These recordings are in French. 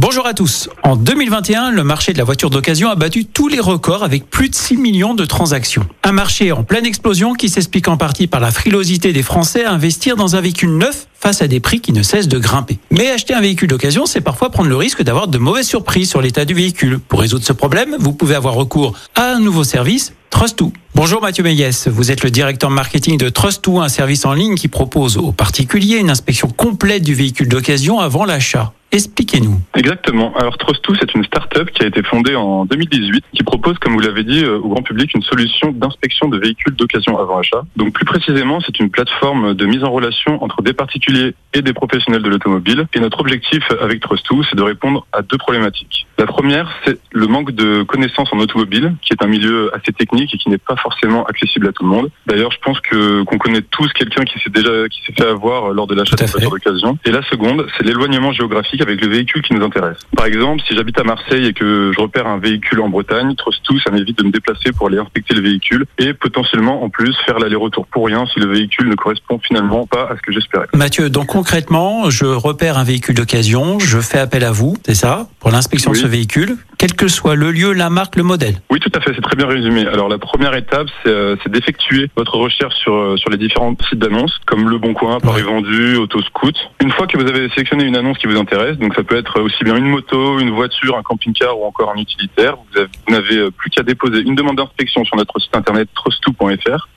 Bonjour à tous. En 2021, le marché de la voiture d'occasion a battu tous les records avec plus de 6 millions de transactions. Un marché en pleine explosion qui s'explique en partie par la frilosité des Français à investir dans un véhicule neuf face à des prix qui ne cessent de grimper. Mais acheter un véhicule d'occasion, c'est parfois prendre le risque d'avoir de mauvaises surprises sur l'état du véhicule. Pour résoudre ce problème, vous pouvez avoir recours à un nouveau service, Trust2. Bonjour Mathieu Meyès, vous êtes le directeur marketing de Trust2, un service en ligne qui propose aux particuliers une inspection complète du véhicule d'occasion avant l'achat. Expliquez-nous. Exactement. Alors Trust2, c'est une start-up qui a été fondée en 2018, qui propose, comme vous l'avez dit, euh, au grand public une solution d'inspection de véhicules d'occasion avant achat. Donc plus précisément, c'est une plateforme de mise en relation entre des particuliers et des professionnels de l'automobile. Et notre objectif avec Trust2, c'est de répondre à deux problématiques. La première, c'est le manque de connaissances en automobile, qui est un milieu assez technique et qui n'est pas forcément accessible à tout le monde. D'ailleurs, je pense que qu'on connaît tous quelqu'un qui s'est déjà qui s'est fait avoir lors de l'achat d'une voiture d'occasion. Et la seconde, c'est l'éloignement géographique avec le véhicule qui nous intéresse. Par exemple, si j'habite à Marseille et que je repère un véhicule en Bretagne, Trust2, ça m'évite de me déplacer pour aller inspecter le véhicule et potentiellement en plus faire l'aller-retour pour rien si le véhicule ne correspond finalement pas à ce que j'espérais. Mathieu, donc concrètement, je repère un véhicule d'occasion, je fais appel à vous, c'est ça, pour l'inspection de ce véhicule, quel que soit le lieu, la marque, le modèle. Oui, tout à fait, c'est très bien résumé. Alors la première étape, c'est euh, d'effectuer votre recherche sur, euh, sur les différents sites d'annonces, comme Le Bon Coin, Paris Vendu, Autoscout. Une fois que vous avez sélectionné une annonce qui vous intéresse, donc ça peut être aussi bien une moto, une voiture, un camping-car ou encore un utilitaire, vous avez- vous n'avez euh, plus qu'à déposer une demande d'inspection sur notre site internet trusto.fr,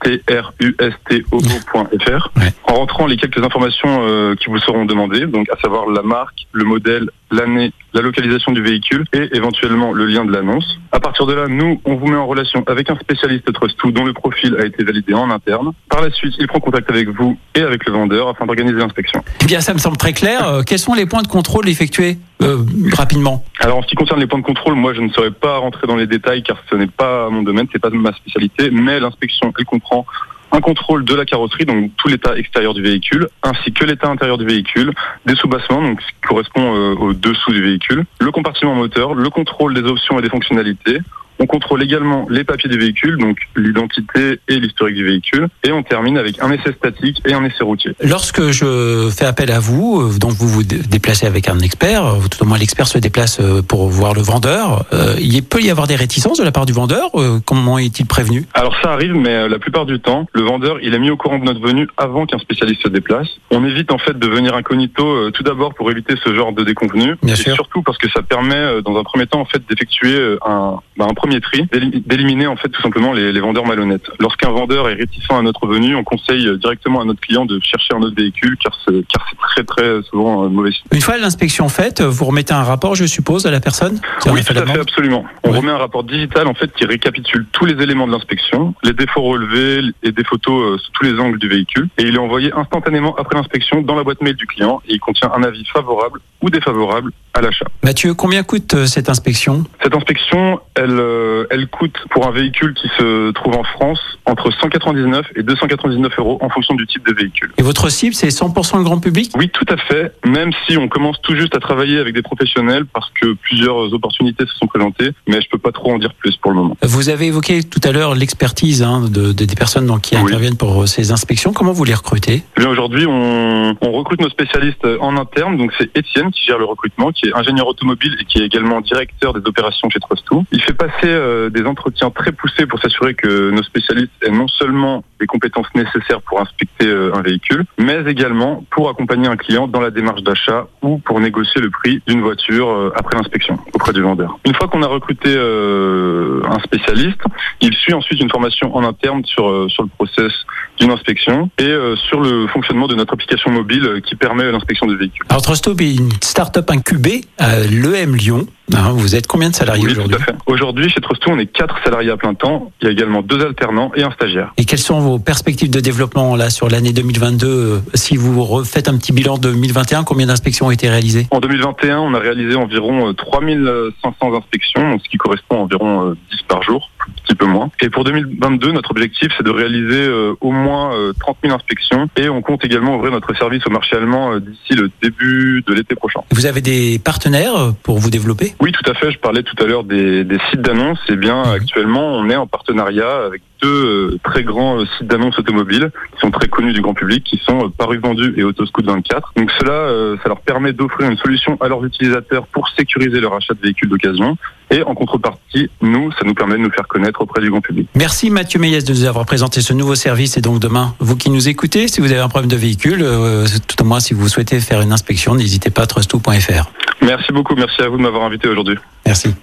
t-r-u-s-t-o-fr, Ouais. en rentrant les quelques informations euh, qui vous seront demandées, donc à savoir la marque, le modèle, l'année, la localisation du véhicule et éventuellement le lien de l'annonce. À partir de là, nous, on vous met en relation avec un spécialiste Trust2 dont le profil a été validé en interne. Par la suite, il prend contact avec vous et avec le vendeur afin d'organiser l'inspection. Eh bien, ça me semble très clair. Euh, quels sont les points de contrôle effectués euh, rapidement? Alors, en ce qui concerne les points de contrôle, moi, je ne saurais pas rentrer dans les détails car ce n'est pas mon domaine, c'est pas ma spécialité, mais l'inspection, elle comprend un contrôle de la carrosserie, donc tout l'état extérieur du véhicule, ainsi que l'état intérieur du véhicule, des soubassements, donc ce qui correspond euh, au dessous du véhicule, le compartiment moteur, le contrôle des options et des fonctionnalités. On contrôle également les papiers du véhicule, donc l'identité et l'historique du véhicule, et on termine avec un essai statique et un essai routier. Lorsque je fais appel à vous, euh, donc vous vous dé- déplacez avec un expert, euh, tout au moins l'expert se déplace euh, pour voir le vendeur, il peut y avoir des réticences de la part du vendeur Comment est-il prévenu? Alors ça arrive, mais la plupart du temps, le vendeur, il est mis au courant de notre venue avant qu'un spécialiste se déplace. On évite en fait de venir incognito, tout d'abord pour éviter ce genre de déconvenu, Bien et sûr. surtout parce que ça permet, dans un premier temps, en fait, d'effectuer un, bah, un premier tri, d'éliminer en fait tout simplement les, les vendeurs malhonnêtes. Lorsqu'un vendeur est réticent à notre venue, on conseille euh, directement à notre client de chercher un autre véhicule, car c'est car c'est très très souvent euh, mauvais signe. Une fois l'inspection faite, vous remettez un rapport, je suppose, à la personne Oui, tout à fait, absolument. On remet un rapport digital en fait qui récapitule tous les éléments de l'inspection, les défauts relevés et des photos euh, sous tous les angles du véhicule, et il est envoyé instantanément après l'inspection dans la boîte mail du client et il contient un avis favorable ou défavorable à l'achat. Mathieu, combien coûte euh, cette inspection? Cette inspection, elle, euh, elle coûte pour un véhicule qui se trouve en France entre 199 et 299 euros en fonction du type de véhicule. Et votre cible, c'est 100% le grand public? Oui, tout à fait. Même si on commence tout juste à travailler avec des professionnels parce que plusieurs opportunités se sont présentées, mais je peux pas trop en dire plus pour le moment. Vous avez évoqué tout à l'heure l'expertise hein, de, de- des personnes donc, qui Oui. interviennent pour euh, ces inspections. Comment vous les recrutez? Eh aujourd'hui, on, on recrute nos spécialistes en interne. Donc c'est Étienne qui gère le recrutement, qui est ingénieur automobile et qui est également directeur des opérations chez Trust2. Il fait passer euh, des entretiens très poussés pour s'assurer que nos spécialistes aient non seulement les compétences nécessaires pour inspecter euh, un véhicule, mais également pour accompagner un client dans la démarche d'achat ou pour négocier le prix d'une voiture euh, après l'inspection auprès du vendeur. Une fois qu'on a recruté un spécialiste, il suit ensuite une formation en interne sur, sur le process d'une inspection et euh, sur le fonctionnement de notre application mobile euh, qui permet l'inspection du véhicule. Alors Trustop est une start-up incubée à l'EM Lyon. Hein, vous êtes combien de salariés Oui, aujourd'hui tout à fait. Aujourd'hui, chez Trustou, on est quatre salariés à plein temps. Il y a également deux alternants et un stagiaire. Et quelles sont vos perspectives de développement là sur l'année 2022 euh, Si vous refaites un petit bilan de 2021, combien d'inspections ont été réalisées? En 2021, on a réalisé environ euh, 3500 inspections, ce qui correspond à environ euh, 10 par jour, un petit peu moins. Et pour 2022, notre objectif, c'est de réaliser euh, au moins euh, 30 000 inspections et on compte également ouvrir notre service au marché allemand euh, d'ici le début de l'été prochain. Vous avez des partenaires euh, pour vous développer? Oui, tout à fait. Je parlais tout à l'heure des, des sites d'annonces. Eh bien, Mhm. actuellement, on est en partenariat avec deux très grands sites d'annonces automobiles qui sont très connus du grand public, qui sont Paris Vendu et Autoscoot 24. Donc cela, ça leur permet d'offrir une solution à leurs utilisateurs pour sécuriser leur achat de véhicules d'occasion. Et en contrepartie, nous, ça nous permet de nous faire connaître auprès du grand public. Merci Mathieu Meyès de nous avoir présenté ce nouveau service. Et donc demain, vous qui nous écoutez, si vous avez un problème de véhicule, tout au moins si vous souhaitez faire une inspection, n'hésitez pas à trustou.fr. Merci beaucoup, merci à vous de m'avoir invité aujourd'hui. Merci.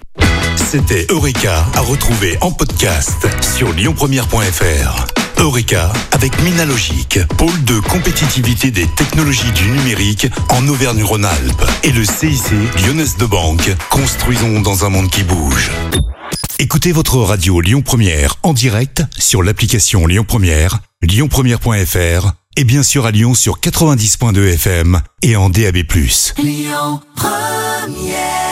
C'était Eureka à retrouver en podcast sur lyonpremière.fr. Eureka avec Minalogic, pôle de compétitivité des technologies du numérique en Auvergne-Rhône-Alpes et le CIC Lyonnaise de Banque. Construisons dans un monde qui bouge. Écoutez votre radio Lyon Première en direct sur l'application Lyon Première, lyonpremière.fr et bien sûr à Lyon sur 90.2 FM et en DAB+. Lyon Première